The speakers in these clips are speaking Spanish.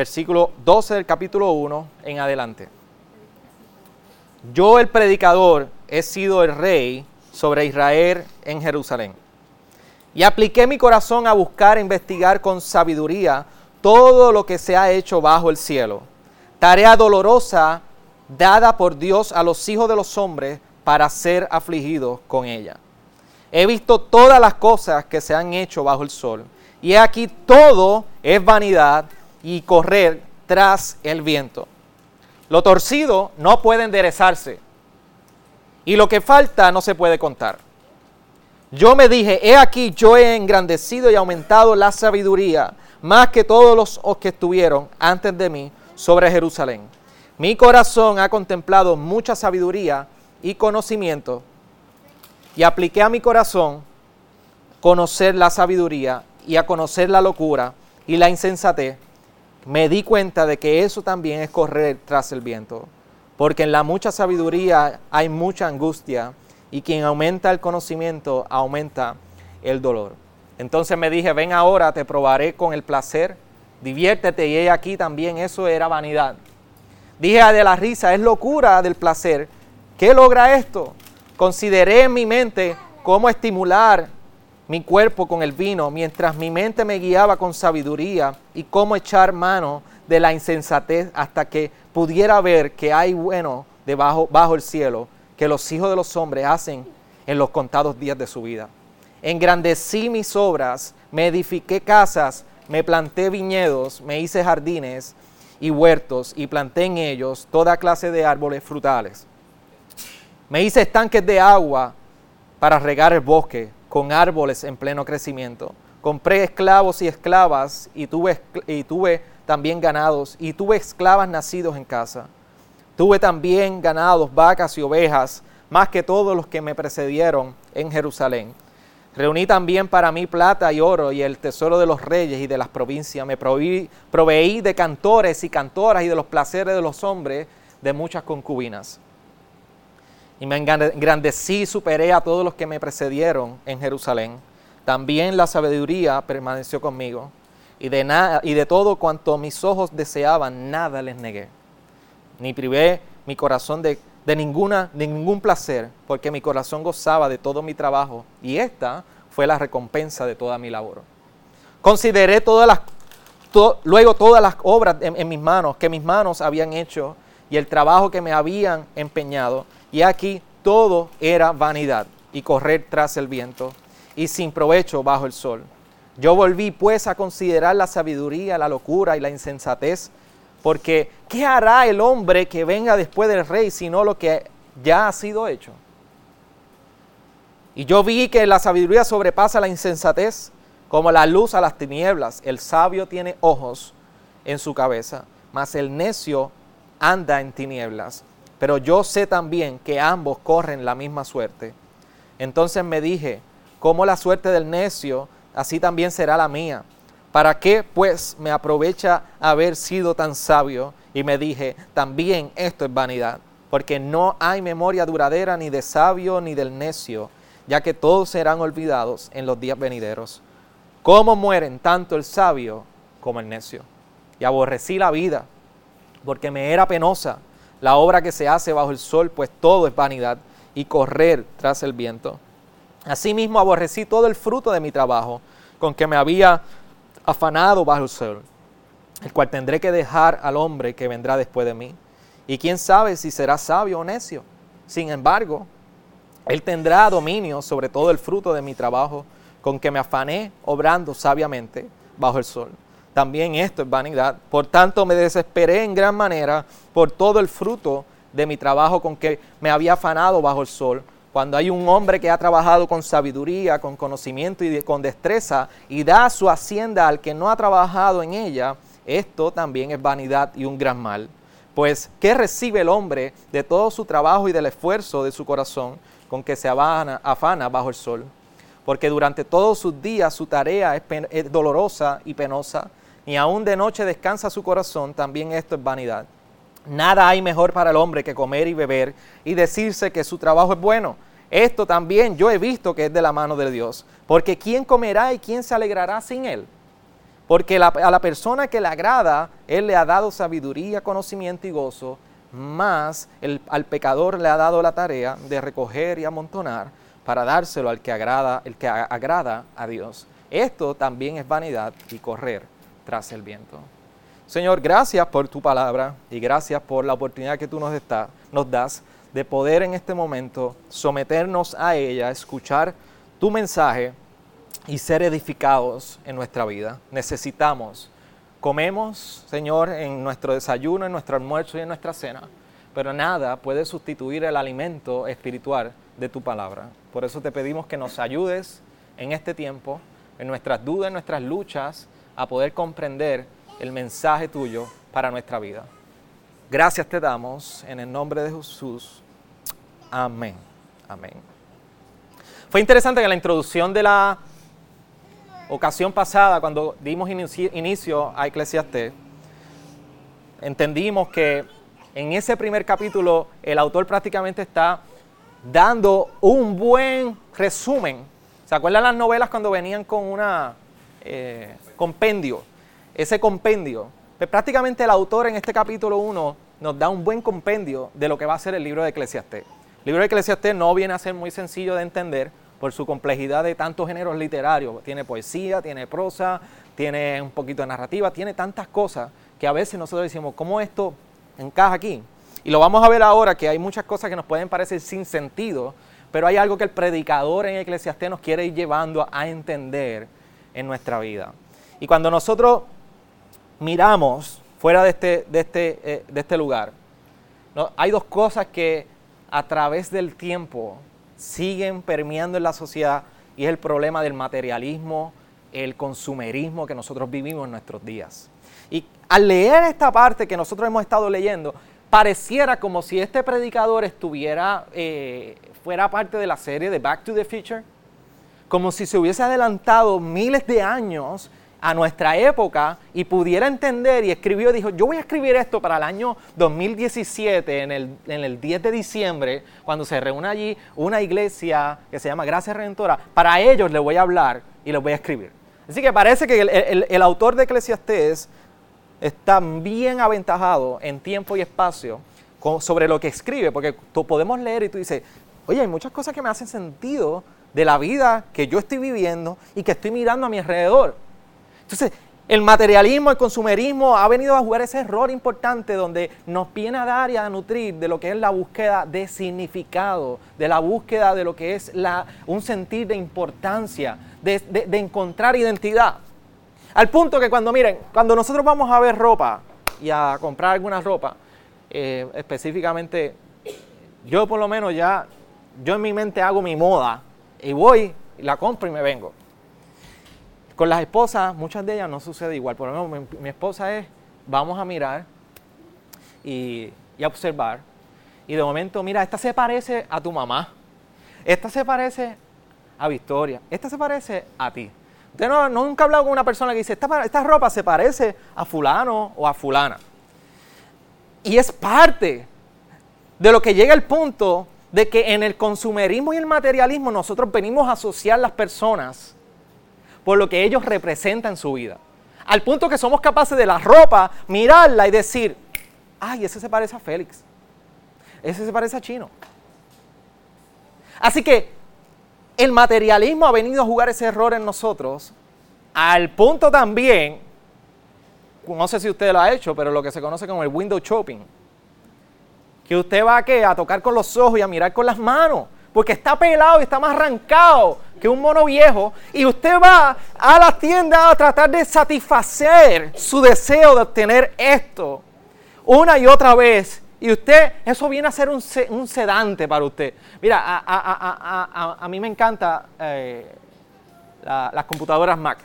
versículo 12 del capítulo 1 en adelante. Yo el predicador he sido el rey sobre Israel en Jerusalén. Y apliqué mi corazón a buscar e investigar con sabiduría todo lo que se ha hecho bajo el cielo. Tarea dolorosa dada por Dios a los hijos de los hombres para ser afligidos con ella. He visto todas las cosas que se han hecho bajo el sol. Y aquí todo es vanidad y correr tras el viento. Lo torcido no puede enderezarse. Y lo que falta no se puede contar. Yo me dije, he aquí yo he engrandecido y aumentado la sabiduría más que todos los que estuvieron antes de mí sobre Jerusalén. Mi corazón ha contemplado mucha sabiduría y conocimiento y apliqué a mi corazón conocer la sabiduría y a conocer la locura y la insensatez. Me di cuenta de que eso también es correr tras el viento, porque en la mucha sabiduría hay mucha angustia y quien aumenta el conocimiento aumenta el dolor. Entonces me dije, ven ahora, te probaré con el placer, diviértete y he aquí también eso era vanidad. Dije de la risa, es locura del placer. ¿Qué logra esto? Consideré en mi mente cómo estimular mi cuerpo con el vino, mientras mi mente me guiaba con sabiduría y cómo echar mano de la insensatez hasta que pudiera ver que hay bueno debajo bajo el cielo que los hijos de los hombres hacen en los contados días de su vida. Engrandecí mis obras, me edifiqué casas, me planté viñedos, me hice jardines y huertos y planté en ellos toda clase de árboles frutales. Me hice estanques de agua para regar el bosque con árboles en pleno crecimiento. Compré esclavos y esclavas y tuve, y tuve también ganados y tuve esclavas nacidos en casa. Tuve también ganados, vacas y ovejas, más que todos los que me precedieron en Jerusalén. Reuní también para mí plata y oro y el tesoro de los reyes y de las provincias. Me proveí, proveí de cantores y cantoras y de los placeres de los hombres de muchas concubinas. Y me engrandecí y superé a todos los que me precedieron en Jerusalén. También la sabiduría permaneció conmigo. Y de, nada, y de todo cuanto mis ojos deseaban, nada les negué ni privé mi corazón de, ninguna, ningún placer, porque mi corazón gozaba de todo mi trabajo y esta fue la recompensa de toda mi labor. Consideré todas las, luego todas las obras en mis manos que mis manos habían hecho y el trabajo que me habían empeñado, y aquí todo era vanidad y correr tras el viento y sin provecho bajo el sol. Yo volví pues a considerar la sabiduría, la locura y la insensatez porque ¿qué hará el hombre que venga después del rey sino lo que ya ha sido hecho? Y yo vi que la sabiduría sobrepasa la insensatez como la luz a las tinieblas. El sabio tiene ojos en su cabeza, mas el necio anda en tinieblas. Pero yo sé también que ambos corren la misma suerte. Entonces me dije, como la suerte del necio, así también será la mía. ¿Para qué pues me aprovecha haber sido tan sabio? Y me dije, también esto es vanidad, porque no hay memoria duradera ni de sabio ni del necio, ya que todos serán olvidados en los días venideros. ¿Cómo mueren tanto el sabio como el necio? Y aborrecí la vida, porque me era penosa la obra que se hace bajo el sol, pues todo es vanidad y correr tras el viento. Asimismo aborrecí todo el fruto de mi trabajo, con que me había afanado bajo el sol, el cual tendré que dejar al hombre que vendrá después de mí. Y quién sabe si será sabio o necio. Sin embargo, él tendrá dominio sobre todo el fruto de mi trabajo, con que me afané obrando sabiamente bajo el sol. También esto es vanidad. Por tanto, me desesperé en gran manera por todo el fruto de mi trabajo con que me había afanado bajo el sol cuando hay un hombre que ha trabajado con sabiduría, con conocimiento y con destreza y da su hacienda al que no ha trabajado en ella, esto también es vanidad y un gran mal. Pues, ¿qué recibe el hombre de todo su trabajo y del esfuerzo de su corazón con que se afana bajo el sol? Porque durante todos sus días su tarea es, es dolorosa y penosa, y aún de noche descansa su corazón, también esto es vanidad. Nada hay mejor para el hombre que comer y beber y decirse que su trabajo es bueno. Esto también yo he visto que es de la mano de Dios, porque ¿quién comerá y quién se alegrará sin él? Porque a la persona que le agrada, Él le ha dado sabiduría, conocimiento y gozo, más al pecador le ha dado la tarea de recoger y amontonar para dárselo al que agrada, el que agrada a Dios. Esto también es vanidad y correr el viento. Señor, gracias por tu palabra y gracias por la oportunidad que tú nos, nos das de poder en este momento someternos a ella, escuchar tu mensaje y ser edificados en nuestra vida. Necesitamos, comemos, Señor, en nuestro desayuno, en nuestro almuerzo y en nuestra cena, pero nada puede sustituir el alimento espiritual de tu palabra. Por eso te pedimos que nos ayudes en este tiempo, en nuestras dudas, en nuestras luchas, a poder comprender el mensaje tuyo para nuestra vida. Gracias te damos en el nombre de Jesús. Amén. Amén. Fue interesante que en la introducción de la ocasión pasada, cuando dimos inicio a Eclesiastés, entendimos que en ese primer capítulo el autor prácticamente está dando un buen resumen. ¿Se acuerdan las novelas cuando venían con un eh, compendio? ese compendio, pues prácticamente el autor en este capítulo 1 nos da un buen compendio de lo que va a ser el libro de Eclesiastés. El libro de Eclesiastés no viene a ser muy sencillo de entender por su complejidad de tantos géneros literarios. Tiene poesía, tiene prosa, tiene un poquito de narrativa, tiene tantas cosas que a veces nosotros decimos, ¿cómo esto encaja aquí? Y lo vamos a ver ahora que hay muchas cosas que nos pueden parecer sin sentido, pero hay algo que el predicador en Eclesiastés nos quiere ir llevando a entender en nuestra vida. Y cuando nosotros miramos fuera de este, de este, eh, de este lugar, hay dos cosas que a través del tiempo siguen permeando en la sociedad y es el problema del materialismo, el consumerismo que nosotros vivimos en nuestros días. Y al leer esta parte que nosotros hemos estado leyendo, pareciera como si este predicador estuviera, eh, fuera parte de la serie de Back to the Future, como si se hubiese adelantado miles de años a nuestra época y pudiera entender y escribió, dijo, yo voy a escribir esto para el año 2017, en el, en el 10 de diciembre, cuando se reúne allí una iglesia que se llama Gracia Redentora, para ellos les voy a hablar y les voy a escribir. Así que parece que el, autor de Eclesiastés está bien aventajado en tiempo y espacio sobre lo que escribe, porque podemos leer y tú dices, oye, hay muchas cosas que me hacen sentido de la vida que yo estoy viviendo y que estoy mirando a mi alrededor. Entonces, el materialismo, el consumerismo ha venido a jugar ese error importante donde nos viene a dar y a nutrir de lo que es la búsqueda de significado, de la búsqueda de lo que es la, un sentir de importancia, de, encontrar identidad. Al punto que cuando, miren, cuando nosotros vamos a ver ropa y a comprar alguna ropa, eh, específicamente, yo por lo menos ya, yo en mi mente hago mi moda y voy, la compro y me vengo. Con las esposas, muchas de ellas no sucede igual. Por lo menos mi, esposa es, vamos a mirar y, y, observar. Y de momento, mira, esta se parece a tu mamá. Esta se parece a Victoria. Esta se parece a ti. Usted no, nunca ha hablado con una persona que dice, esta, esta ropa se parece a fulano o a fulana. Y es parte de lo que llega el punto de que en el consumerismo y el materialismo nosotros venimos a asociar las personas por lo que ellos representan en su vida. Al punto que somos capaces de la ropa mirarla y decir, ay, ese se parece a Félix. Ese se parece a Chino. Así que el materialismo ha venido a jugar ese error en nosotros, al punto también, no sé si usted lo ha hecho, pero lo que se conoce como el window shopping. Que usted va a, a tocar con los ojos y a mirar con las manos, porque está pelado y está más arrancado que un mono viejo y usted va a la tienda a tratar de satisfacer su deseo de obtener esto una y otra vez. Y usted, eso viene a ser un, sedante para usted. Mira, a, mí me encanta eh, las computadoras Mac.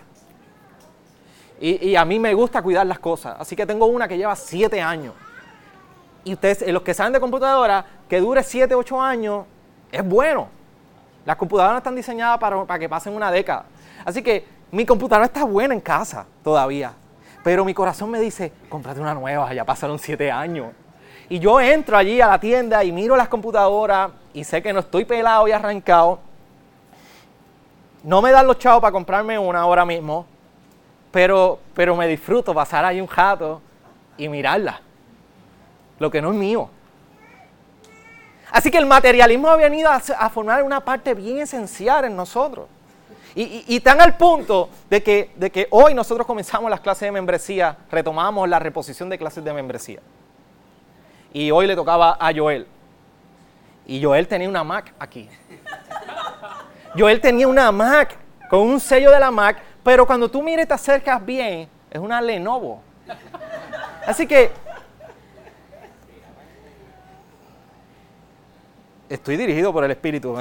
Y, a mí me gusta cuidar las cosas. Así que tengo una que lleva siete años. Y ustedes, los que saben de computadora, que dure siete, ocho años, es bueno. Las computadoras están diseñadas para, que pasen una década. Así que mi computadora está buena en casa todavía. Pero mi corazón me dice, cómprate una nueva, ya pasaron siete años. Y yo entro allí a la tienda y miro las computadoras y sé que no estoy pelado y arrancado. No me dan los chavos para comprarme una ahora mismo. pero, pero me disfruto pasar ahí un jato y mirarla. Lo que no es mío. Así que el materialismo ha venido a, formar una parte bien esencial en nosotros. Y, y, tan al punto de que, de que hoy nosotros comenzamos las clases de membresía, retomamos la reposición de clases de membresía. Y hoy le tocaba a Joel. Y Joel tenía una Mac aquí. Joel tenía una Mac con un sello de la Mac, pero cuando tú mires te acercas bien, es una Lenovo. Así que estoy dirigido por el Espíritu.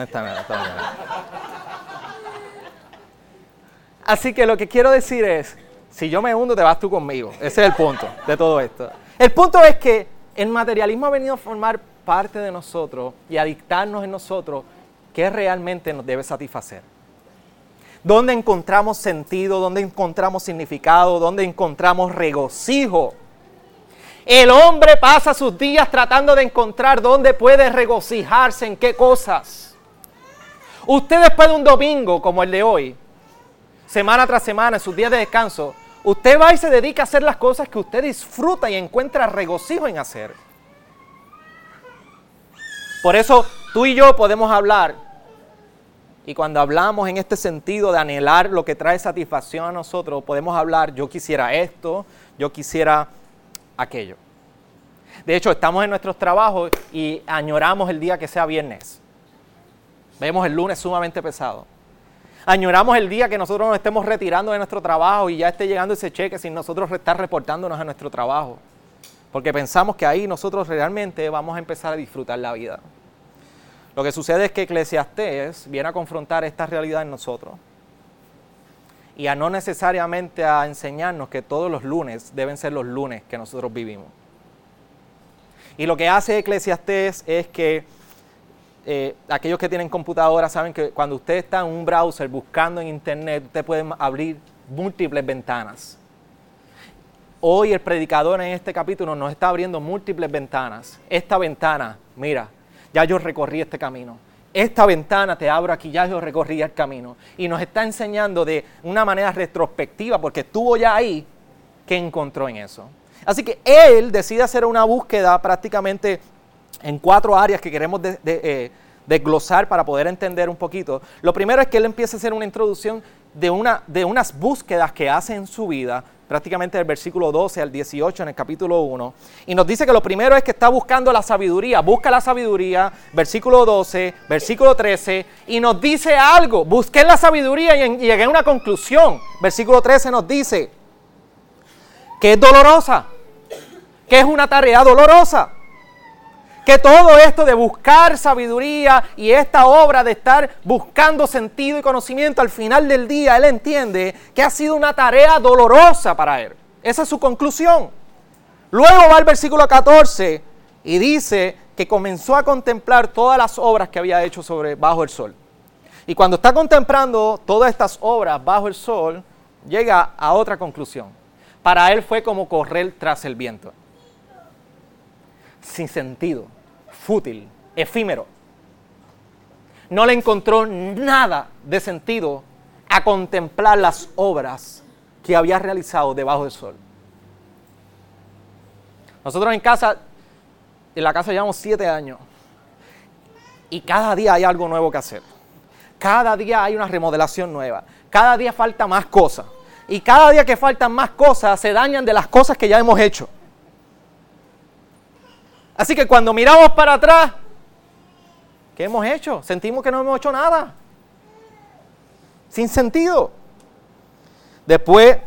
Así que lo que quiero decir es, si yo me hundo, te vas tú conmigo. Ese es el punto de todo esto. El punto es que el materialismo ha venido a formar parte de nosotros y a dictarnos en nosotros qué realmente nos debe satisfacer. ¿Dónde encontramos sentido? ¿Dónde encontramos significado? ¿Dónde encontramos regocijo? El hombre pasa sus días tratando de encontrar dónde puede regocijarse, en qué cosas. Usted después de un domingo como el de hoy, semana tras semana, en sus días de descanso, usted va y se dedica a hacer las cosas que usted disfruta y encuentra regocijo en hacer. Por eso tú y yo podemos hablar. Y cuando hablamos en este sentido de anhelar lo que trae satisfacción a nosotros, podemos hablar, yo quisiera esto, yo quisiera aquello. De hecho, estamos en nuestros trabajos y añoramos el día que sea viernes. Vemos el lunes sumamente pesado. Añoramos el día que nosotros nos estemos retirando de nuestro trabajo y ya esté llegando ese cheque sin nosotros estar reportándonos a nuestro trabajo. Porque pensamos que ahí nosotros realmente vamos a empezar a disfrutar la vida. Lo que sucede es que Eclesiastés viene a confrontar esta realidad en nosotros y a no necesariamente a enseñarnos que todos los lunes deben ser los lunes que nosotros vivimos. Y lo que hace Eclesiastés es que eh, aquellos que tienen computadora saben que cuando usted está en un browser buscando en internet, usted puede abrir múltiples ventanas. Hoy el predicador en este capítulo nos está abriendo múltiples ventanas. Esta ventana, mira, ya yo recorrí este camino. Esta ventana te abro aquí, ya yo recorrí el camino. Y nos está enseñando de una manera retrospectiva, porque estuvo ya ahí, que encontró en eso. Así que él decide hacer una búsqueda prácticamente en cuatro áreas que queremos eh, desglosar para poder entender un poquito. Lo primero es que él empieza a hacer una introducción de, una, de unas búsquedas que hace en su vida prácticamente del versículo 12 al 18 en el capítulo 1. Y nos dice que lo primero es que está buscando la sabiduría. Busca la sabiduría, versículo 12, versículo 13, y nos dice algo. Busqué la sabiduría y, llegué a una conclusión. Versículo 13 nos dice que es dolorosa, que es una tarea dolorosa que todo esto de buscar sabiduría y esta obra de estar buscando sentido y conocimiento al final del día, él entiende que ha sido una tarea dolorosa para él. Esa es su conclusión. Luego va al versículo 14 y dice que comenzó a contemplar todas las obras que había hecho sobre bajo el sol. Y cuando está contemplando todas estas obras bajo el sol, llega a otra conclusión. Para él fue como correr tras el viento. Sin sentido fútil, efímero. No le encontró nada de sentido a contemplar las obras que había realizado debajo del sol. Nosotros en casa, en la casa llevamos siete años y cada día hay algo nuevo que hacer. Cada día hay una remodelación nueva. Cada día falta más cosas. Y cada día que faltan más cosas se dañan de las cosas que ya hemos hecho. Así que cuando miramos para atrás, ¿qué hemos hecho? Sentimos que no hemos hecho nada. Sin sentido. Después,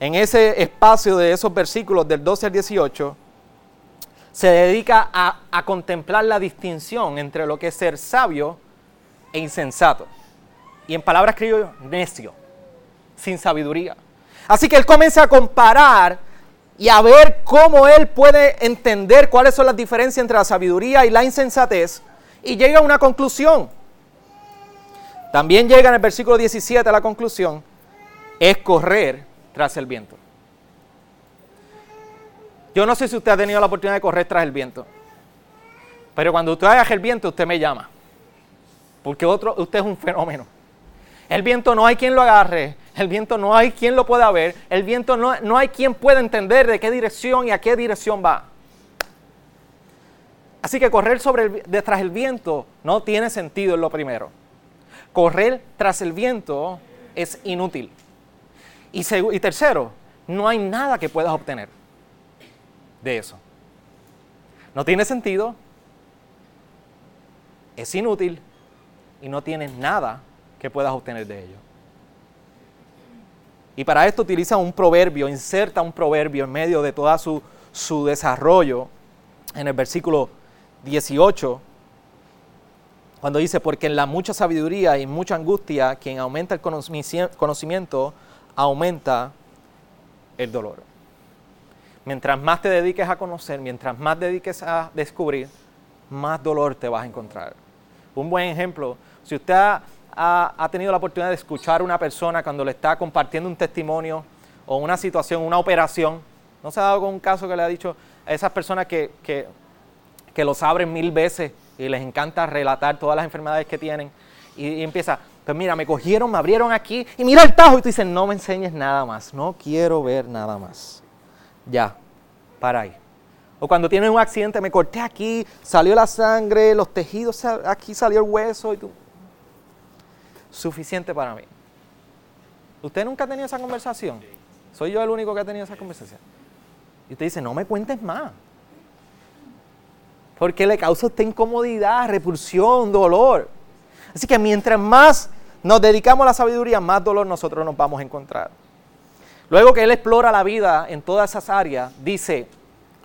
en ese espacio de esos versículos del 12 al 18, se dedica a, contemplar la distinción entre lo que es ser sabio e insensato. Y en palabras criollo, necio, sin sabiduría. Así que él comienza a comparar y a ver cómo él puede entender cuáles son las diferencias entre la sabiduría y la insensatez y llega a una conclusión. También llega en el versículo 17 a la conclusión, es correr tras el viento. Yo no sé si usted ha tenido la oportunidad de correr tras el viento, pero cuando usted haga el viento, usted me llama, porque otro, usted es un fenómeno. El viento no hay quien lo agarre, el viento no hay quien lo pueda ver, el viento no, no hay quien pueda entender de qué dirección y a qué dirección va. Así que correr detrás del viento no tiene sentido en lo primero. Correr tras el viento es inútil. Y, y tercero, no hay nada que puedas obtener de eso. No tiene sentido, es inútil y no tienes nada que puedas obtener de ello. Y para esto utiliza un proverbio, inserta un proverbio en medio de todo su, su desarrollo en el versículo 18, cuando dice, porque en la mucha sabiduría y mucha angustia, quien aumenta el conocimiento, aumenta el dolor. Mientras más te dediques a conocer, mientras más dediques a descubrir, más dolor te vas a encontrar. Un buen ejemplo, si usted ha, ha tenido la oportunidad de escuchar a una persona cuando le está compartiendo un testimonio o una situación, una operación, ¿no se ha dado con un caso que le ha dicho a esas personas que, que los abren mil veces y les encanta relatar todas las enfermedades que tienen. Y, empieza, pues mira, me cogieron, me abrieron aquí y mira el tajo. Y tú dices, no me enseñes nada más, no quiero ver nada más. Ya, para ahí. O cuando tienes un accidente, me corté aquí, salió la sangre, los tejidos, aquí salió el hueso y tú. Suficiente para mí. ¿Usted nunca ha tenido esa conversación? Soy yo el único que ha tenido esa conversación. Y usted dice, no me cuentes más porque le causa esta incomodidad, repulsión, dolor. Así que mientras más nos dedicamos a la sabiduría, más dolor nosotros nos vamos a encontrar. Luego que él explora la vida en todas esas áreas, dice,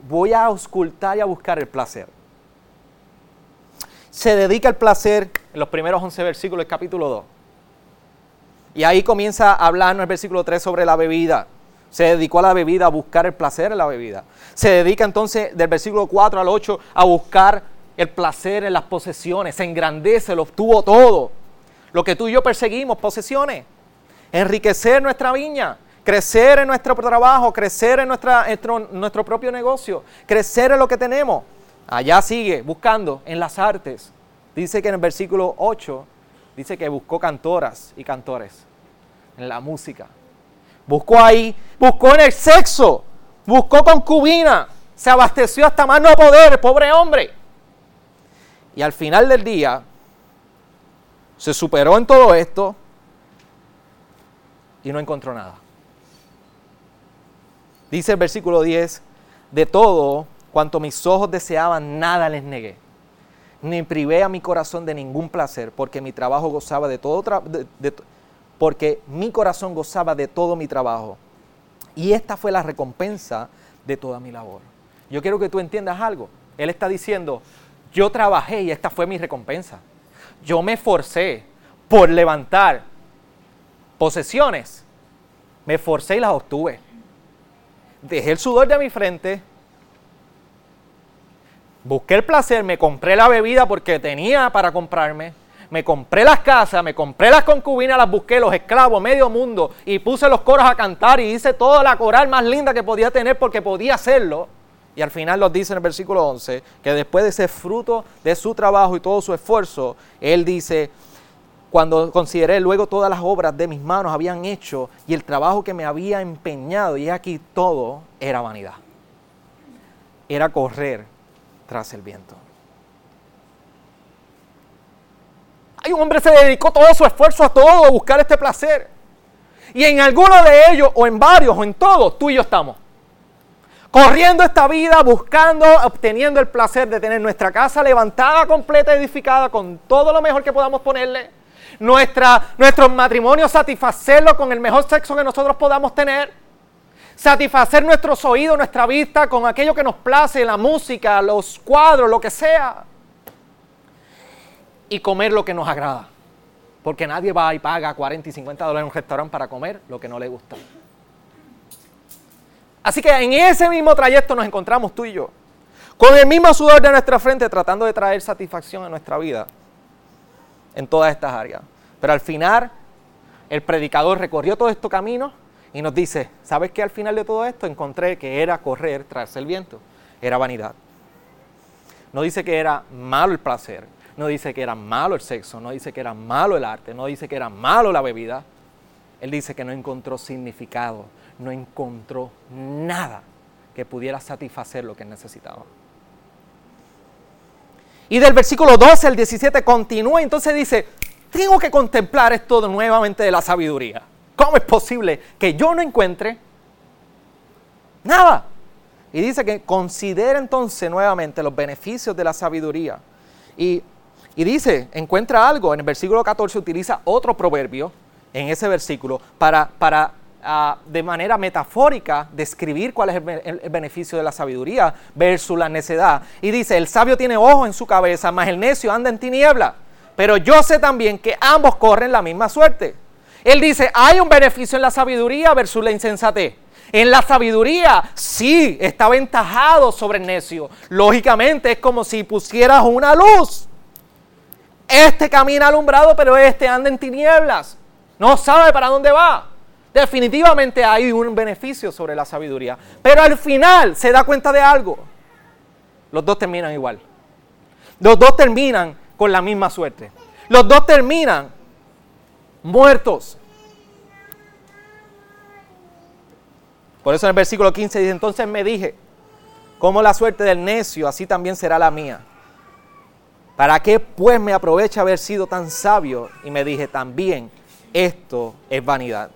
voy a auscultar y a buscar el placer. Se dedica al placer en los primeros 11 versículos del capítulo 2. Y ahí comienza a hablar en el versículo 3 sobre la bebida. Se dedicó a la bebida, a buscar el placer en la bebida. Se dedica entonces del versículo 4 al 8 a buscar el placer en las posesiones. Se engrandece, lo obtuvo todo. Lo que tú y yo perseguimos, posesiones. Enriquecer nuestra viña, crecer en nuestro trabajo, crecer en nuestro, nuestro propio negocio, crecer en lo que tenemos. Allá sigue buscando en las artes. Dice que en el versículo 8, dice que buscó cantoras y cantores en la música. Buscó ahí, buscó en el sexo, buscó concubina, se abasteció hasta más no poder, pobre hombre. Y al final del día, se superó en todo esto y no encontró nada. Dice el versículo 10, de todo cuanto mis ojos deseaban, nada les negué. Ni privé a mi corazón de ningún placer, porque mi trabajo gozaba de todo, porque mi corazón gozaba de todo mi trabajo. Y esta fue la recompensa de toda mi labor. Yo quiero que tú entiendas algo. Él está diciendo, yo trabajé y esta fue mi recompensa. Yo me esforcé por levantar posesiones. Me esforcé y las obtuve. Dejé el sudor de mi frente. Busqué el placer, me compré la bebida porque tenía para comprarme me compré las casas, me compré las concubinas, las busqué, los esclavos, medio mundo, y puse los coros a cantar y hice toda la coral más linda que podía tener porque podía hacerlo. Y al final nos dice en el versículo 11 que después de ese fruto de su trabajo y todo su esfuerzo, él dice, cuando consideré luego todas las obras de mis manos habían hecho y el trabajo que me había empeñado, y aquí todo era vanidad. Era correr tras el viento. Hay un hombre se dedicó todo su esfuerzo a todo, buscar este placer. Y en alguno de ellos, o en varios, o en todos, tú y yo estamos. Corriendo esta vida, buscando, obteniendo el placer de tener nuestra casa levantada, completa, edificada, con todo lo mejor que podamos ponerle. Nuestra, nuestros matrimonios, satisfacerlo con el mejor sexo que nosotros podamos tener. Satisfacer nuestros oídos, nuestra vista con aquello que nos place, la música, los cuadros, lo que sea y comer lo que nos agrada. Porque nadie va y paga 40 y 50 dólares en un restaurante para comer lo que no le gusta. Así que en ese mismo trayecto nos encontramos tú y yo, con el mismo sudor de nuestra frente, tratando de traer satisfacción a nuestra vida en todas estas áreas. Pero al final, el predicador recorrió todo este camino y nos dice, ¿sabes qué? Al final de todo esto encontré que era correr tras el viento, era vanidad. No dice que era malo el placer, no dice que era malo el sexo, no dice que era malo el arte, no dice que era malo la bebida. Él dice que no encontró significado, no encontró nada que pudiera satisfacer lo que necesitaba. Y del versículo 12 al 17 continúa, entonces dice, tengo que contemplar esto nuevamente de la sabiduría. ¿Cómo es posible que yo no encuentre nada? Y dice que considera entonces nuevamente los beneficios de la sabiduría. Y, dice, encuentra algo, en el versículo 14 utiliza otro proverbio en ese versículo para, para ah, de manera metafórica describir cuál es el, el, beneficio de la sabiduría versus la necedad. Y dice, el sabio tiene ojo en su cabeza, mas el necio anda en tiniebla. Pero yo sé también que ambos corren la misma suerte. Él dice, hay un beneficio en la sabiduría versus la insensatez. En la sabiduría, sí, está aventajado sobre el necio. Lógicamente es como si pusieras una luz. Este camina alumbrado, pero este anda en tinieblas. No sabe para dónde va. Definitivamente hay un beneficio sobre la sabiduría. Pero al final se da cuenta de algo. Los dos terminan igual. Los dos terminan con la misma suerte. Los dos terminan muertos. Por eso en el versículo 15 dice, entonces me dije, como la suerte del necio, así también será la mía. ¿Para qué pues me aprovecha haber sido tan sabio? Y me dije, también esto es vanidad.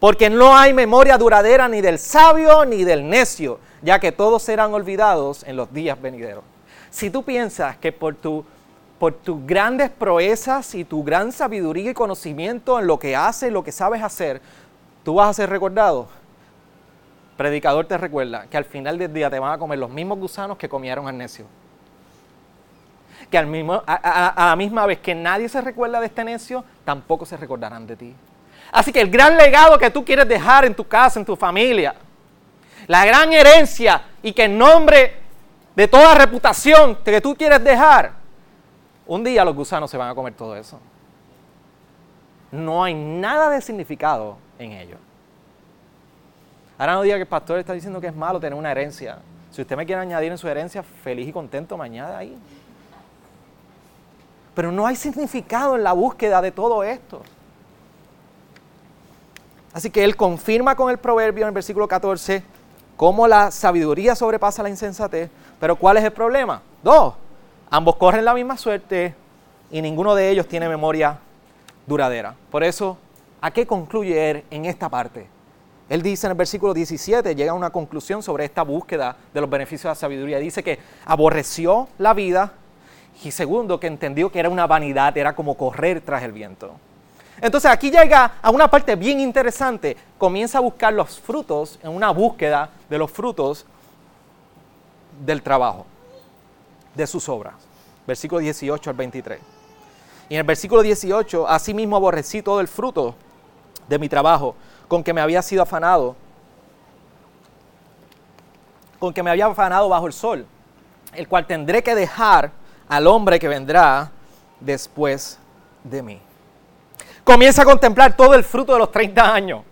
Porque no hay memoria duradera ni del sabio ni del necio, ya que todos serán olvidados en los días venideros. Si tú piensas que por, tu, por tus grandes proezas y tu gran sabiduría y conocimiento en lo que haces lo que sabes hacer, tú vas a ser recordado, predicador te recuerda que al final del día te van a comer los mismos gusanos que comieron al necio. Que al mismo, a, la misma vez que nadie se recuerda de este necio, tampoco se recordarán de ti. Así que el gran legado que tú quieres dejar en tu casa, en tu familia, la gran herencia y que en nombre de toda reputación que tú quieres dejar, un día los gusanos se van a comer todo eso. No hay nada de significado en ello. Ahora no diga que el pastor está diciendo que es malo tener una herencia. Si usted me quiere añadir en su herencia, feliz y contento, me añade ahí. Pero no hay significado en la búsqueda de todo esto. Así que él confirma con el proverbio en el versículo 14 cómo la sabiduría sobrepasa la insensatez. Pero ¿cuál es el problema? Dos, ambos corren la misma suerte y ninguno de ellos tiene memoria duradera. Por eso, ¿a qué concluye él en esta parte? Él dice en el versículo 17, llega a una conclusión sobre esta búsqueda de los beneficios de la sabiduría. Dice que aborreció la vida y segundo, que entendió que era una vanidad, era como correr tras el viento. Entonces aquí llega a una parte bien interesante. Comienza a buscar los frutos en una búsqueda de los frutos del trabajo, de sus obras. Versículo 18 al 23. Y en el versículo 18, asimismo aborrecí todo el fruto de mi trabajo con que me había sido afanado, con que me había afanado bajo el sol, el cual tendré que dejar al hombre que vendrá después de mí. Comienza a contemplar todo el fruto de los 30 años.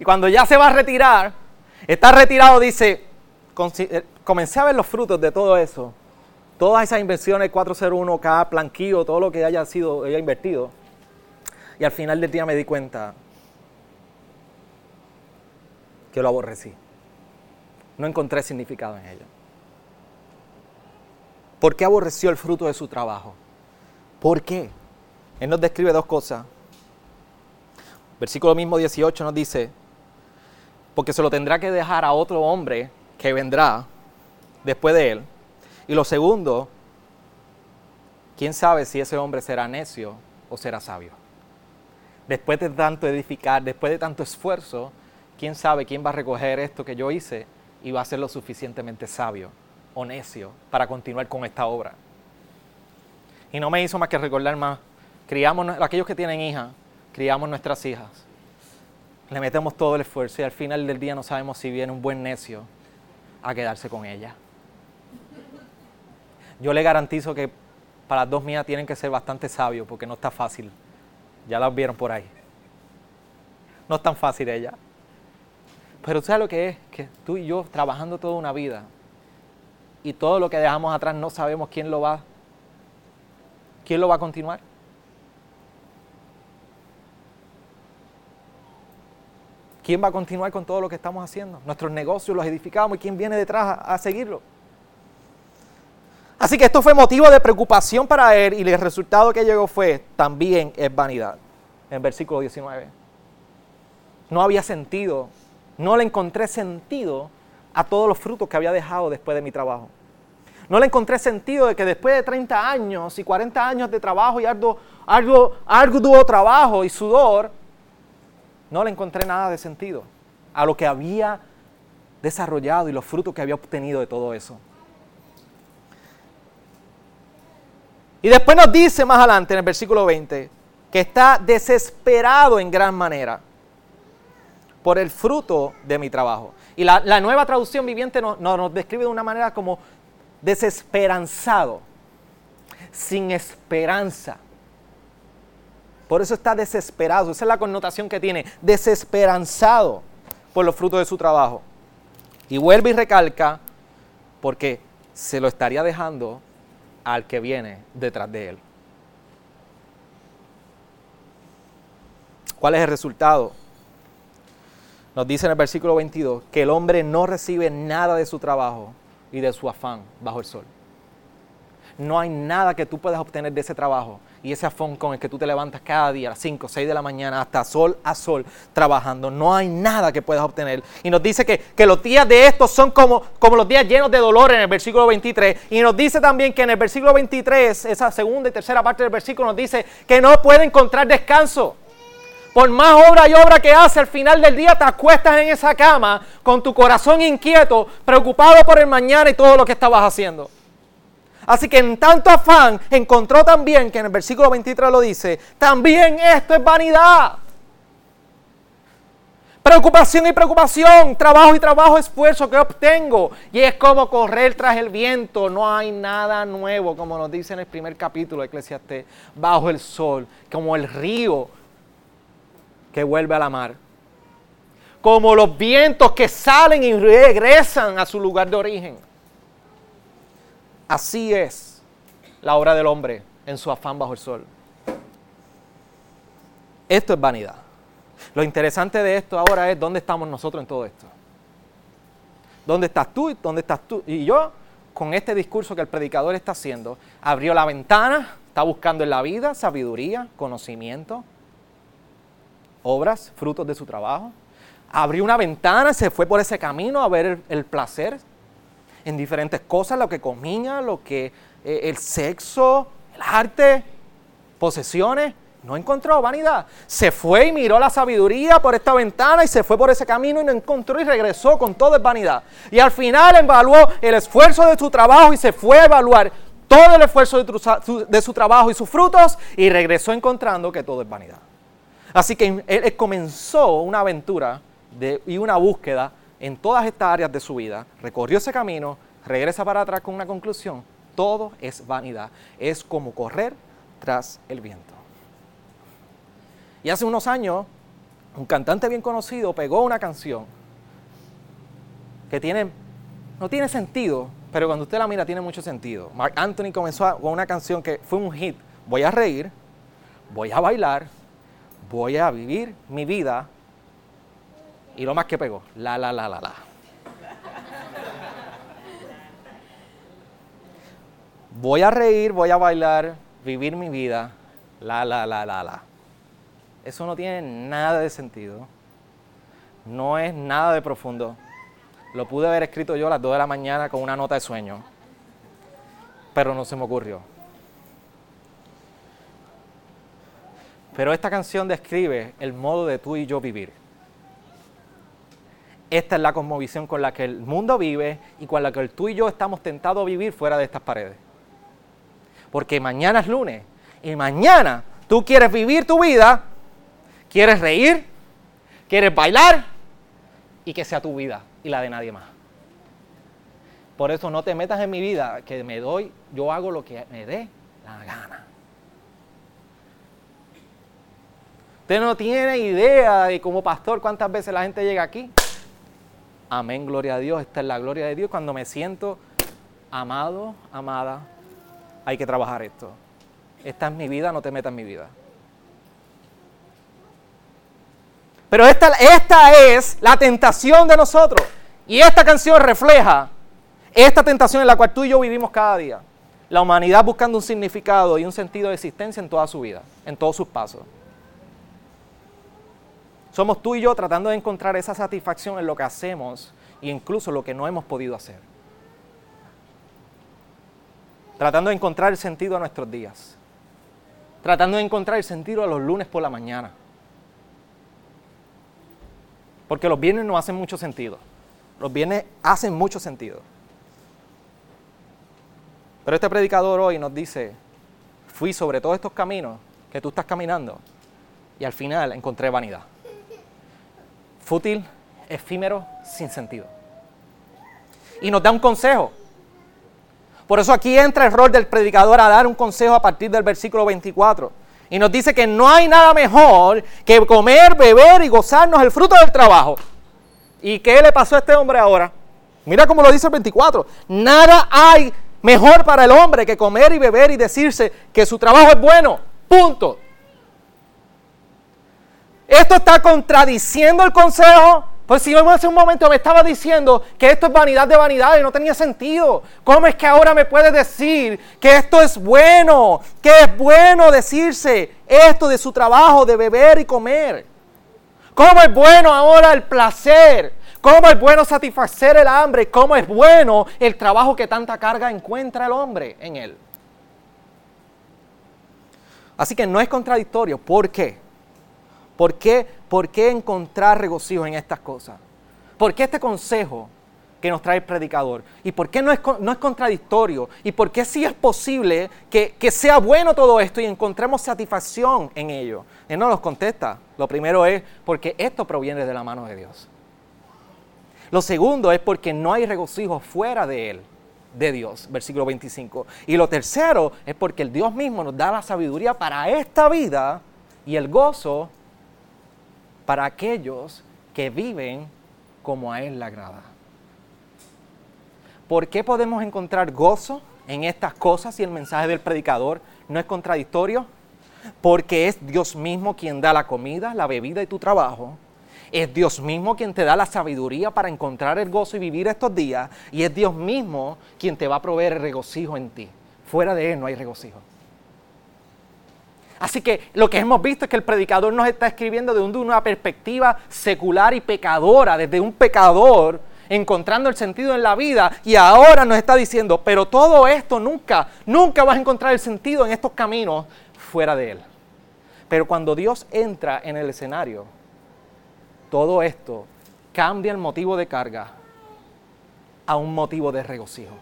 Y cuando ya se va a retirar, está retirado, dice, eh, comencé a ver los frutos de todo eso. Todas esas inversiones 401k, planquillo, todo lo que haya sido, haya invertido. Y al final del día me di cuenta, que lo aborrecí. No encontré significado en ello. ¿Por qué aborreció el fruto de su trabajo? ¿Por qué? Él nos describe dos cosas. Versículo mismo 18 nos dice, porque se lo tendrá que dejar a otro hombre que vendrá después de él. Y lo segundo, ¿quién sabe si ese hombre será necio o será sabio? Después de tanto edificar, después de tanto esfuerzo, quién sabe quién va a recoger esto que yo hice y va a ser lo suficientemente sabio o necio para continuar con esta obra. Y no me hizo más que recordar más, criamos, aquellos que tienen hijas, criamos nuestras hijas, le metemos todo el esfuerzo y al final del día no sabemos si viene un buen necio a quedarse con ella. Yo le garantizo que para las dos mías tienen que ser bastante sabios porque no está fácil. Ya las vieron por ahí. No es tan fácil ella. Pero ¿sabes lo que es? Que tú y yo trabajando toda una vida y todo lo que dejamos atrás no sabemos quién lo va ¿quién lo va a continuar? ¿Quién va a continuar con todo lo que estamos haciendo? Nuestros negocios los edificamos y quién viene detrás a, a seguirlo. Así que esto fue motivo de preocupación para él y el resultado que llegó fue también es vanidad. En versículo 19. No había sentido, no le encontré sentido a todos los frutos que había dejado después de mi trabajo. No le encontré sentido de que después de 30 años y 40 años de trabajo y arduo trabajo y sudor, no le encontré nada de sentido a lo que había desarrollado y los frutos que había obtenido de todo eso. Y después nos dice más adelante en el versículo 20 que está desesperado en gran manera por el fruto de mi trabajo. Y la, nueva traducción viviente nos, nos describe de una manera como desesperanzado, sin esperanza. Por eso está desesperado, esa es la connotación que tiene, desesperanzado por los frutos de su trabajo. Y vuelve y recalca, porque se lo estaría dejando al que viene detrás de él. ¿Cuál es el resultado? Nos dice en el versículo 22 que el hombre no recibe nada de su trabajo y de su afán bajo el sol. No hay nada que tú puedas obtener de ese trabajo y ese afán con el que tú te levantas cada día a las 5, 6 de la mañana hasta sol a sol trabajando. No hay nada que puedas obtener. Y nos dice que, que los días de estos son como, como los días llenos de dolor en el versículo 23. Y nos dice también que en el versículo 23, esa segunda y tercera parte del versículo nos dice que no puede encontrar descanso. Por más obra y obra que hace, al final del día te acuestas en esa cama con tu corazón inquieto, preocupado por el mañana y todo lo que estabas haciendo. Así que en tanto afán encontró también, que en el versículo 23 lo dice, también esto es vanidad. Preocupación y preocupación, trabajo y trabajo, esfuerzo que obtengo. Y es como correr tras el viento. No hay nada nuevo, como nos dice en el primer capítulo de Eclesiastés, bajo el sol, como el río que vuelve a la mar. Como los vientos que salen y regresan a su lugar de origen. Así es la obra del hombre en su afán bajo el sol. Esto es vanidad. Lo interesante de esto ahora es dónde estamos nosotros en todo esto. ¿Dónde estás tú y dónde estás tú? Y yo, con este discurso que el predicador está haciendo, abrió la ventana, está buscando en la vida sabiduría, conocimiento, obras, frutos de su trabajo. Abrió una ventana, se fue por ese camino a ver el, placer en diferentes cosas, lo que comía, lo que eh, el sexo, el arte, posesiones. No encontró vanidad. Se fue y miró la sabiduría por esta ventana y se fue por ese camino y no encontró y regresó con todo es vanidad. Y al final evaluó el esfuerzo de su trabajo y se fue a evaluar todo el esfuerzo de, de su trabajo y sus frutos y regresó encontrando que todo es vanidad. Así que él comenzó una aventura y una búsqueda en todas estas áreas de su vida. Recorrió ese camino, regresa para atrás con una conclusión. Todo es vanidad. Es como correr tras el viento. Y hace unos años, un cantante bien conocido pegó una canción que tiene, no tiene sentido, pero cuando usted la mira tiene mucho sentido. Mark Anthony comenzó con una canción que fue un hit. Voy a reír, voy a bailar, voy a vivir mi vida. Y lo más que pegó, la, la, la, la, la. Voy a reír, voy a bailar, vivir mi vida, la, la, la, la, la. Eso no tiene nada de sentido. No es nada de profundo. Lo pude haber escrito yo a las 2 de la mañana con una nota de sueño. Pero no se me ocurrió. Pero esta canción describe el modo de tú y yo vivir. Esta es la cosmovisión con la que el mundo vive y con la que tú y yo estamos tentados a vivir fuera de estas paredes. Porque mañana es lunes y mañana tú quieres vivir tu vida, quieres reír, quieres bailar y que sea tu vida y la de nadie más. Por eso no te metas en mi vida, que me doy, yo hago lo que me dé la gana. Usted no tiene idea de como pastor cuántas veces la gente llega aquí. Amén, gloria a Dios. Esta es la gloria de Dios. Cuando me siento amado, amada, hay que trabajar esto. esta es mi vida, no te metas en mi vida. Pero esta, esta es la tentación de nosotros. Y esta canción refleja esta tentación en la cual tú y yo vivimos cada día. La humanidad buscando un significado y un sentido de existencia en toda su vida, en todos sus pasos. Somos tú y yo tratando de encontrar esa satisfacción en lo que hacemos e incluso lo que no hemos podido hacer. Tratando de encontrar el sentido a nuestros días. Tratando de encontrar el sentido a los lunes por la mañana. Porque los viernes no hacen mucho sentido. Los viernes hacen mucho sentido. Pero este predicador hoy nos dice, fui sobre todos estos caminos que tú estás caminando y al final encontré vanidad. Fútil, efímero, sin sentido. Y nos da un consejo. Por eso aquí entra el rol del predicador a dar un consejo a partir del versículo 24. Y nos dice que no hay nada mejor que comer, beber y gozarnos el fruto del trabajo. ¿Y qué le pasó a este hombre ahora? Mira cómo lo dice el 24. Nada hay mejor para el hombre que comer y beber y decirse que su trabajo es bueno. Punto. Esto está contradiciendo el consejo. Pues si yo hace un momento me estaba diciendo que esto es vanidad de vanidad y no tenía sentido. ¿Cómo es que ahora me puede decir que esto es bueno? Que es bueno decirse esto de su trabajo, de beber y comer. ¿Cómo es bueno ahora el placer? ¿Cómo es bueno satisfacer el hambre? ¿Cómo es bueno el trabajo que tanta carga encuentra el hombre en él? Así que no es contradictorio. ¿Por qué? ¿Por qué, por qué encontrar regocijo en estas cosas? ¿Por qué este consejo que nos trae el predicador? ¿Y por qué no es, no es contradictorio? ¿Y por qué sí es posible que, que, sea bueno todo esto y encontremos satisfacción en ello? Él no nos contesta. Lo primero es porque esto proviene de la mano de Dios. Lo segundo es porque no hay regocijo fuera de Él, de Dios, versículo 25. Y lo tercero es porque el Dios mismo nos da la sabiduría para esta vida y el gozo para aquellos que viven como a Él le agrada. ¿Por qué podemos encontrar gozo en estas cosas si el mensaje del predicador no es contradictorio? Porque es Dios mismo quien da la comida, la bebida y tu trabajo es Dios mismo quien te da la sabiduría para encontrar el gozo y vivir estos días. Y es Dios mismo quien te va a proveer el regocijo en ti. Fuera de Él no hay regocijo. Así que lo que hemos visto es que el predicador nos está escribiendo de una perspectiva secular y pecadora, desde un pecador encontrando el sentido en la vida y ahora nos está diciendo, pero todo esto nunca, nunca vas a encontrar el sentido en estos caminos fuera de Él. Pero cuando Dios entra en el escenario, todo esto cambia el motivo de carga a un motivo de regocijo.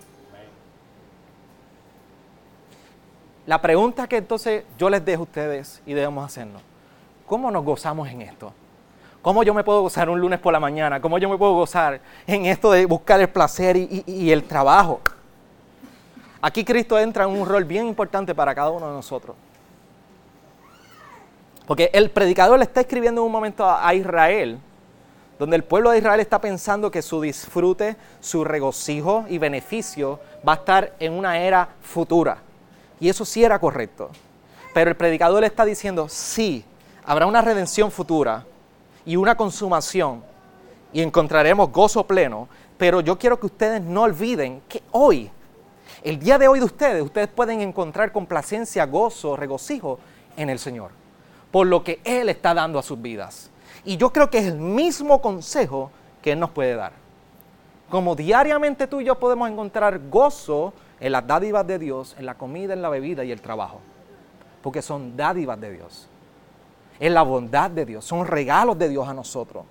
La pregunta que entonces yo les dejo a ustedes y debemos hacernos, ¿cómo nos gozamos en esto? ¿Cómo yo me puedo gozar un lunes por la mañana? ¿Cómo yo me puedo gozar en esto de buscar el placer y, y el trabajo? Aquí Cristo entra en un rol bien importante para cada uno de nosotros. Porque el predicador le está escribiendo en un momento a Israel, donde el pueblo de Israel está pensando que su disfrute, su regocijo y beneficio va a estar en una era futura. Y eso sí era correcto. Pero el predicador le está diciendo, sí, habrá una redención futura y una consumación y encontraremos gozo pleno, pero yo quiero que ustedes no olviden que hoy, el día de hoy de ustedes, ustedes pueden encontrar complacencia, gozo, regocijo en el Señor por lo que Él está dando a sus vidas. Y yo creo que es el mismo consejo que Él nos puede dar. Como diariamente tú y yo podemos encontrar gozo en las dádivas de Dios, en la comida, en la bebida y el trabajo. Porque son dádivas de Dios. Es la bondad de Dios, son regalos de Dios a nosotros.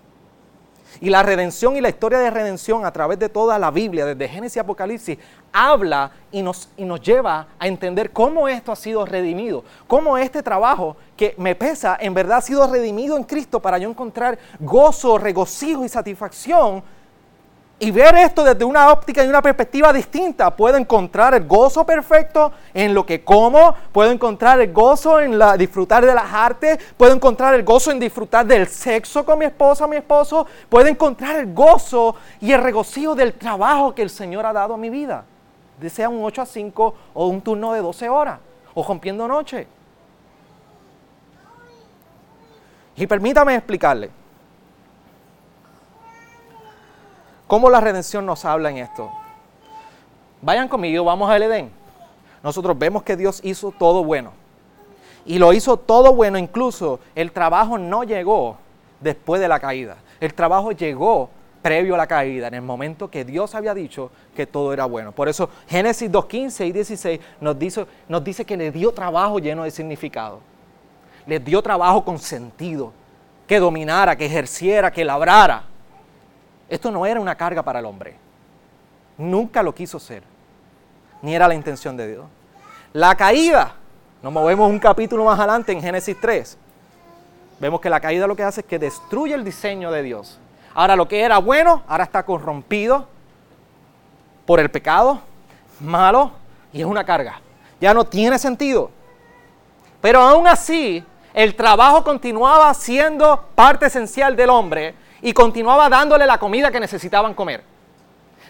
Y la redención y la historia de redención a través de toda la Biblia, desde Génesis y Apocalipsis, habla y nos, y nos lleva a entender cómo esto ha sido redimido, cómo este trabajo que me pesa en verdad ha sido redimido en Cristo para yo encontrar gozo, regocijo y satisfacción y ver esto desde una óptica y una perspectiva distinta. Puedo encontrar el gozo perfecto en lo que como, puedo encontrar el gozo en disfrutar de las artes, puedo encontrar el gozo en disfrutar del sexo con mi esposa, mi esposo, puedo encontrar el gozo y el regocijo del trabajo que el Señor ha dado a mi vida, sea un 8 a 5 o un turno de 12 horas. o rompiendo noche. Y permítame explicarle cómo la redención nos habla en esto. Vayan conmigo, vamos al Edén. Nosotros vemos que Dios hizo todo bueno. Y lo hizo todo bueno, incluso el trabajo no llegó después de la caída. El trabajo llegó previo a la caída, en el momento que Dios había dicho que todo era bueno. Por eso Génesis 2.15 y 16 nos dice, nos dice que le dio trabajo lleno de significado. Le dio trabajo con sentido, que dominara, que ejerciera, que labrara. Esto no era una carga para el hombre. Nunca lo quiso ser. Ni era la intención de Dios. La caída, nos movemos un capítulo más adelante en Génesis 3. Vemos que la caída lo que hace es que destruye el diseño de Dios Ahora lo que era bueno, ahora está corrompido por el pecado, malo, y es una carga. Ya no tiene sentido. Pero aún así, el trabajo continuaba siendo parte esencial del hombre y continuaba dándole la comida que necesitaban comer.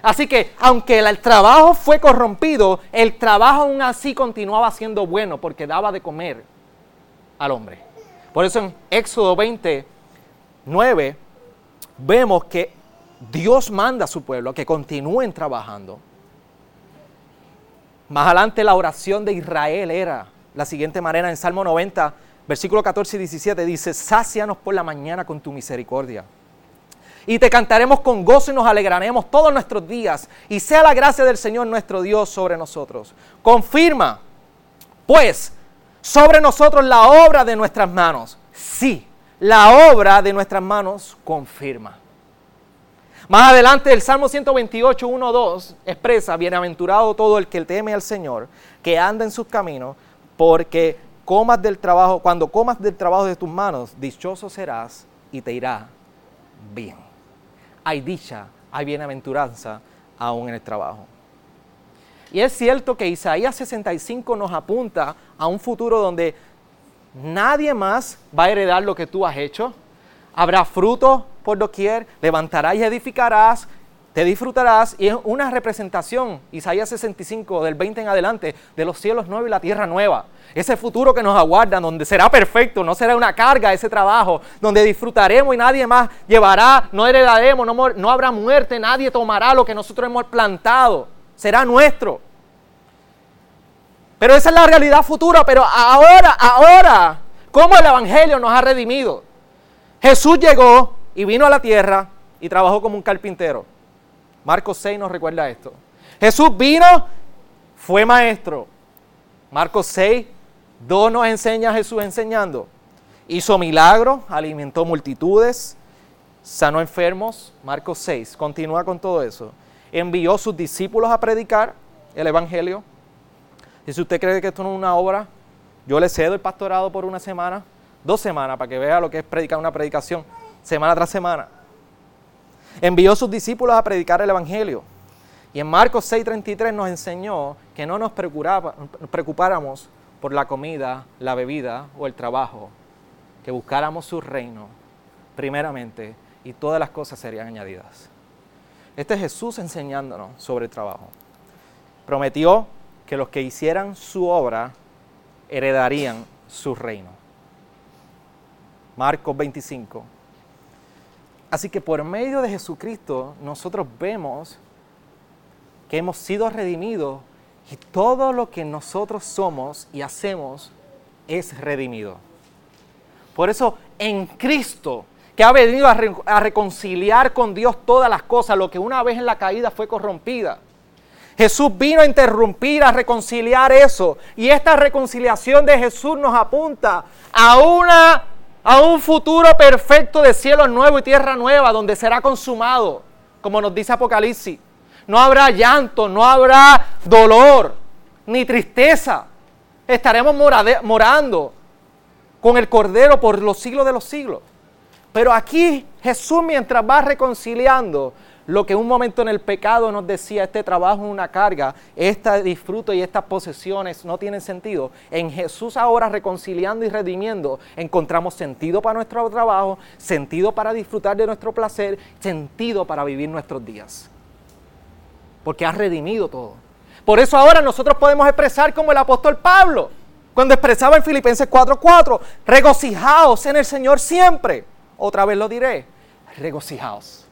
Así que, aunque el trabajo fue corrompido, el trabajo aún así continuaba siendo bueno porque daba de comer al hombre. Por eso en Éxodo 20, 9, vemos que Dios manda a su pueblo que continúen trabajando. Más adelante la oración de Israel era la siguiente manera en Salmo 90, versículo 14 y 17 dice, sácianos por la mañana con tu misericordia. Y te cantaremos con gozo y nos alegraremos todos nuestros días. Y sea la gracia del Señor nuestro Dios sobre nosotros. Confirma, pues, sobre nosotros la obra de nuestras manos. Sí, la obra de nuestras manos confirma. Más adelante el Salmo 128, 1, 2 expresa, bienaventurado todo el que teme al Señor, que anda en sus caminos, porque comas del trabajo, cuando comas del trabajo de tus manos, dichoso serás y te irá bien. Hay dicha, hay bienaventuranza aún en el trabajo. Y es cierto que Isaías 65 nos apunta a un futuro donde Nadie más va a heredar lo que tú has hecho. Habrá fruto por doquier, levantarás y edificarás, te disfrutarás. Y es una representación, Isaías 65, del 20 en adelante, de los cielos nuevos y la tierra nueva. Ese futuro que nos aguarda, donde será perfecto, no será una carga ese trabajo, donde disfrutaremos y nadie más llevará, no heredaremos, no, no habrá muerte, nadie tomará lo que nosotros hemos plantado. Será nuestro. Pero esa es la realidad futura. Pero ahora, ahora, ¿cómo el Evangelio nos ha redimido? Jesús llegó y vino a la tierra y trabajó como un carpintero. Marcos 6 nos recuerda esto. Jesús vino, fue maestro. Marcos 6, 2 nos enseña a Jesús enseñando. Hizo milagros, alimentó multitudes, sanó enfermos. Marcos 6, continúa con todo eso. Envió sus discípulos a predicar el Evangelio. Y si usted cree que esto no es una obra, yo le cedo el pastorado por una semana, dos semanas, para que vea lo que es predicar una predicación, semana tras semana. Envió a sus discípulos a predicar el Evangelio. Y en Marcos 6:33 nos enseñó que no nos preocupáramos por la comida, la bebida o el trabajo, que buscáramos su reino primeramente y todas las cosas serían añadidas. Este es Jesús enseñándonos sobre el trabajo. Prometió que los que hicieran su obra heredarían su reino. Marcos 25. Así que por medio de Jesucristo nosotros vemos que hemos sido redimidos y todo lo que nosotros somos y hacemos es redimido. Por eso en Cristo, que ha venido a, reconciliar con Dios todas las cosas, lo que una vez en la caída fue corrompida, Jesús vino a interrumpir, a reconciliar eso. Y esta reconciliación de Jesús nos apunta a, una, a un futuro perfecto de cielo nuevo y tierra nueva, donde será consumado, como nos dice Apocalipsis. No habrá llanto, no habrá dolor, ni tristeza. Estaremos morando con el Cordero por los siglos de los siglos. Pero aquí Jesús mientras va reconciliando, lo que un momento en el pecado nos decía, este trabajo es una carga, este disfruto y estas posesiones no tienen sentido. En Jesús ahora reconciliando y redimiendo, encontramos sentido para nuestro trabajo, sentido para disfrutar de nuestro placer, sentido para vivir nuestros días. Porque ha redimido todo. Por eso ahora nosotros podemos expresar como el apóstol Pablo. Cuando expresaba en Filipenses 4:4, regocijaos en el Señor siempre. Otra vez lo diré, regocijaos.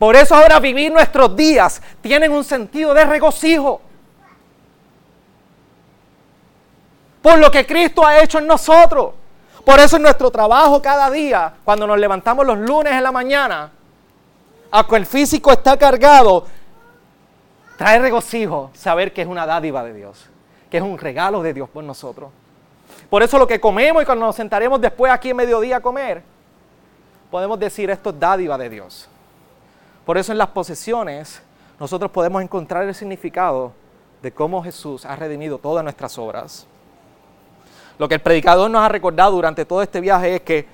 Por eso ahora vivir nuestros días tienen un sentido de regocijo. Por lo que Cristo ha hecho en nosotros. Por eso en nuestro trabajo cada día, cuando nos levantamos los lunes en la mañana, aunque el físico está cargado, trae regocijo saber que es una dádiva de Dios, que es un regalo de Dios por nosotros. Por eso lo que comemos y cuando nos sentaremos después aquí en mediodía a comer, podemos decir esto es dádiva de Dios. Por eso en las posesiones nosotros podemos encontrar el significado de cómo Jesús ha redimido todas nuestras obras. Lo que el predicador nos ha recordado durante todo este viaje es que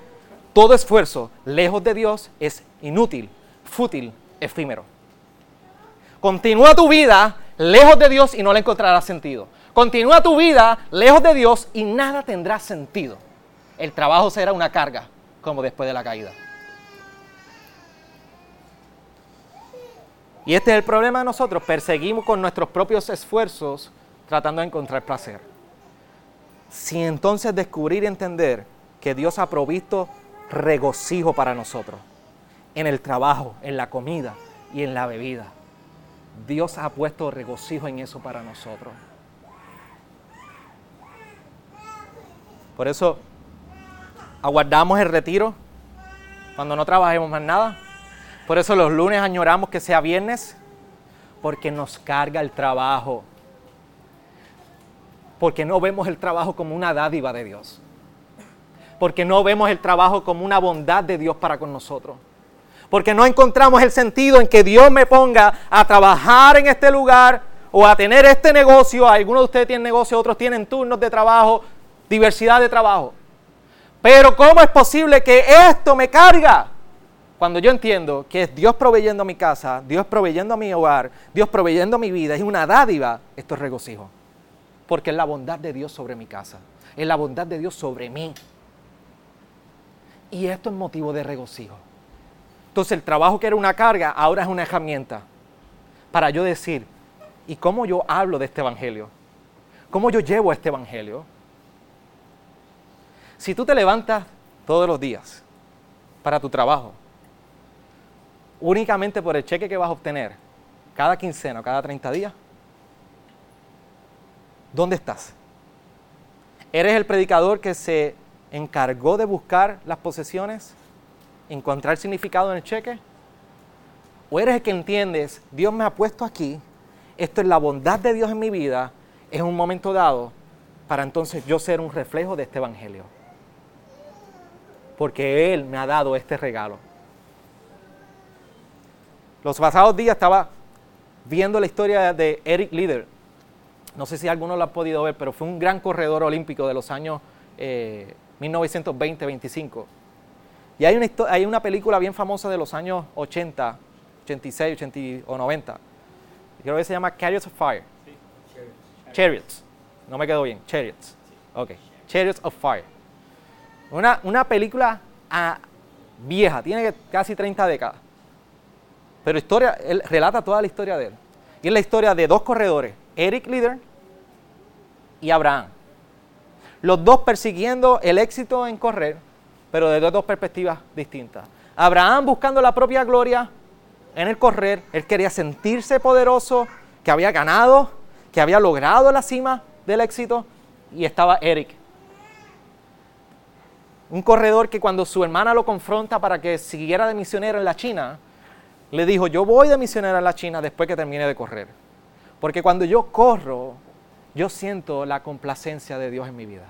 todo esfuerzo lejos de Dios es inútil, fútil, efímero. Continúa tu vida lejos de Dios y no le encontrarás sentido. Continúa tu vida lejos de Dios y nada tendrá sentido. El trabajo será una carga, como después de la caída. Y este es el problema de nosotros. Perseguimos con nuestros propios esfuerzos tratando de encontrar placer. Sin entonces descubrir y entender que Dios ha provisto regocijo para nosotros. En el trabajo, en la comida y en la bebida. Dios ha puesto regocijo en eso para nosotros. Por eso aguardamos el retiro cuando no trabajemos más nada por eso los lunes añoramos que sea viernes, porque nos carga el trabajo. Porque no vemos el trabajo como una dádiva de Dios. Porque no vemos el trabajo como una bondad de Dios para con nosotros. Porque no encontramos el sentido en que Dios me ponga a trabajar en este lugar o a tener este negocio. Algunos de ustedes tienen negocio, otros tienen turnos de trabajo, diversidad de trabajo. Pero ¿cómo es posible que esto me carga? Cuando yo entiendo que es Dios proveyendo mi casa, Dios proveyendo mi hogar, Dios proveyendo mi vida, es una dádiva, esto es regocijo. Porque es la bondad de Dios sobre mi casa, es la bondad de Dios sobre mí. Y esto es motivo de regocijo. Entonces el trabajo que era una carga ahora es una herramienta para yo decir, ¿y cómo yo hablo de este evangelio? ¿Cómo yo llevo este evangelio? Si tú te levantas todos los días para tu trabajo, únicamente por el cheque que vas a obtener cada quincena o cada 30 días, ¿dónde estás? ¿Eres el predicador que se encargó de buscar las posesiones, encontrar significado en el cheque? ¿O eres el que entiendes, Dios me ha puesto aquí, esto es la bondad de Dios en mi vida, es un momento dado para entonces yo ser un reflejo de este Evangelio? Porque Él me ha dado este regalo. Los pasados días estaba viendo la historia de Eric Lieder. No sé si alguno lo ha podido ver, pero fue un gran corredor olímpico de los años 1920-25. Eh, y hay una, hay una película bien famosa de los años 80, 86, 80 o 90. Creo que se llama Chariots of Fire. Chariots. No me quedó bien. Chariots. Ok. Chariots of Fire. Una, una película ah, vieja, tiene casi 30 décadas. Pero historia, él relata toda la historia de él. Y es la historia de dos corredores, Eric Lieder y Abraham. Los dos persiguiendo el éxito en correr, pero de dos perspectivas distintas. Abraham buscando la propia gloria en el correr, él quería sentirse poderoso, que había ganado, que había logrado la cima del éxito, y estaba Eric. Un corredor que cuando su hermana lo confronta para que siguiera de misionero en la China, le dijo, yo voy de misionero a la China después que termine de correr. Porque cuando yo corro, yo siento la complacencia de Dios en mi vida.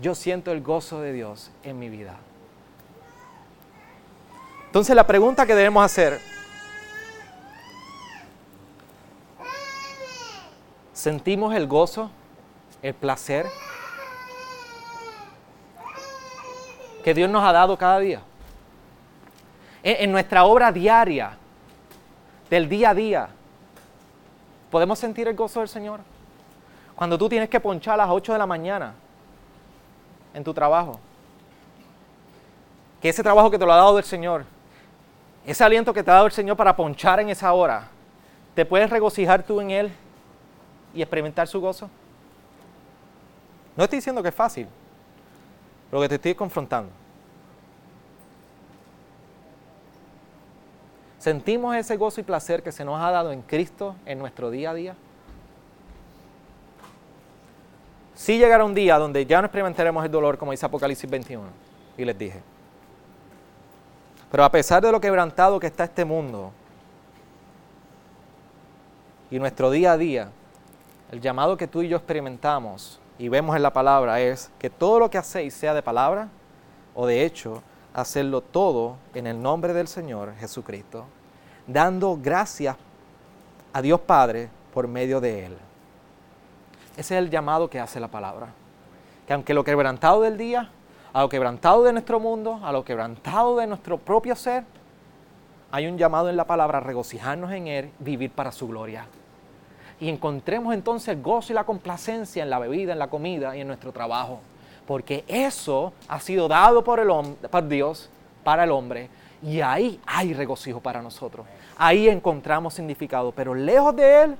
Yo siento el gozo de Dios en mi vida. Entonces la pregunta que debemos hacer, ¿sentimos el gozo, el placer que Dios nos ha dado cada día? En nuestra obra diaria, del día a día, podemos sentir el gozo del Señor. Cuando tú tienes que ponchar a las 8 de la mañana en tu trabajo, que ese trabajo que te lo ha dado el Señor, ese aliento que te ha dado el Señor para ponchar en esa hora, te puedes regocijar tú en Él y experimentar su gozo? No estoy diciendo que es fácil, lo que te estoy confrontando. ¿Sentimos ese gozo y placer que se nos ha dado en Cristo en nuestro día a día? Sí llegará un día donde ya no experimentaremos el dolor, como dice Apocalipsis 21, y les dije. Pero a pesar de lo quebrantado que está este mundo y nuestro día a día, el llamado que tú y yo experimentamos y vemos en la palabra es que todo lo que hacéis, sea de palabra o de hecho, hacerlo todo en el nombre del Señor Jesucristo, dando gracias a Dios Padre por medio de Él. Ese es el llamado que hace la palabra. Que aunque lo quebrantado del día, a lo quebrantado de nuestro mundo, a lo quebrantado de nuestro propio ser, hay un llamado en la palabra a regocijarnos en Él, vivir para su gloria. Y encontremos entonces el gozo y la complacencia en la bebida, en la comida y en nuestro trabajo porque eso ha sido dado por, el, por Dios para el hombre y ahí hay regocijo para nosotros. Ahí encontramos significado, pero lejos de Él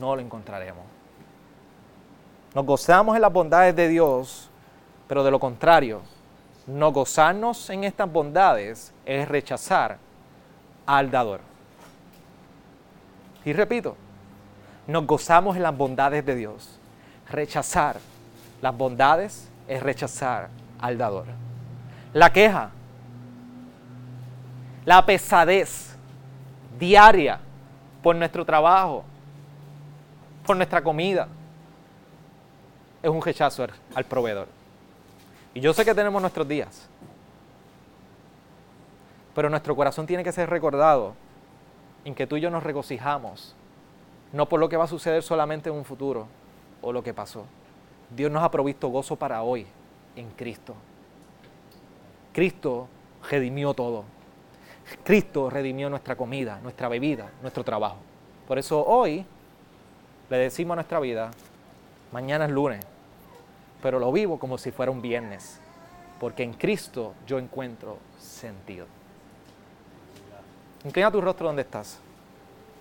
no lo encontraremos. Nos gozamos en las bondades de Dios, pero de lo contrario, no gozarnos en estas bondades es rechazar al dador. Y repito, nos gozamos en las bondades de Dios. Rechazar las bondades es rechazar al dador. La queja, la pesadez diaria por nuestro trabajo, por nuestra comida, es un rechazo al proveedor. Y yo sé que tenemos nuestros días, pero nuestro corazón tiene que ser recordado en que tú y yo nos regocijamos, no por lo que va a suceder solamente en un futuro o lo que pasó, Dios nos ha provisto gozo para hoy en Cristo. Cristo redimió todo. Cristo redimió nuestra comida, nuestra bebida, nuestro trabajo. Por eso hoy le decimos a nuestra vida, mañana es lunes, pero lo vivo como si fuera un viernes, porque en Cristo yo encuentro sentido. Inclina tu rostro donde estás.